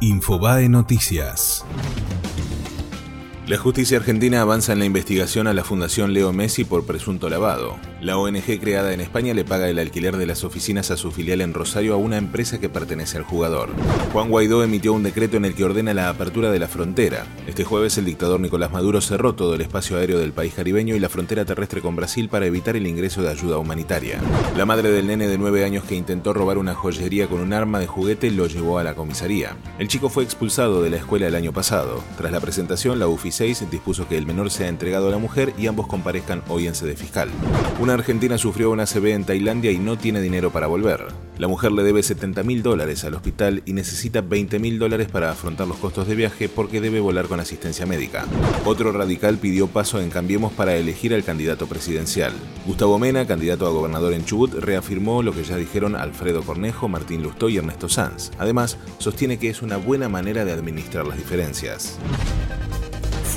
Infobae Noticias. La justicia argentina avanza en la investigación a la Fundación Leo Messi por presunto lavado. La ONG creada en España le paga el alquiler de las oficinas a su filial en Rosario a una empresa que pertenece al jugador. Juan Guaidó emitió un decreto en el que ordena la apertura de la frontera. Este jueves el dictador Nicolás Maduro cerró todo el espacio aéreo del país caribeño y la frontera terrestre con Brasil para evitar el ingreso de ayuda humanitaria. La madre del nene de 9 años que intentó robar una joyería con un arma de juguete lo llevó a la comisaría. El chico fue expulsado de la escuela el año pasado. Tras la presentación, la UFI 6 dispuso que el menor sea entregado a la mujer y ambos comparezcan hoy en sede fiscal. Una argentina sufrió una CB en Tailandia y no tiene dinero para volver. La mujer le debe 70 mil dólares al hospital y necesita 20 mil dólares para afrontar los costos de viaje porque debe volar con asistencia médica. Otro radical pidió paso en Cambiemos para elegir al candidato presidencial. Gustavo Mena, candidato a gobernador en Chubut, reafirmó lo que ya dijeron Alfredo Cornejo, Martín Lustó y Ernesto Sanz. Además, sostiene que es una buena manera de administrar las diferencias.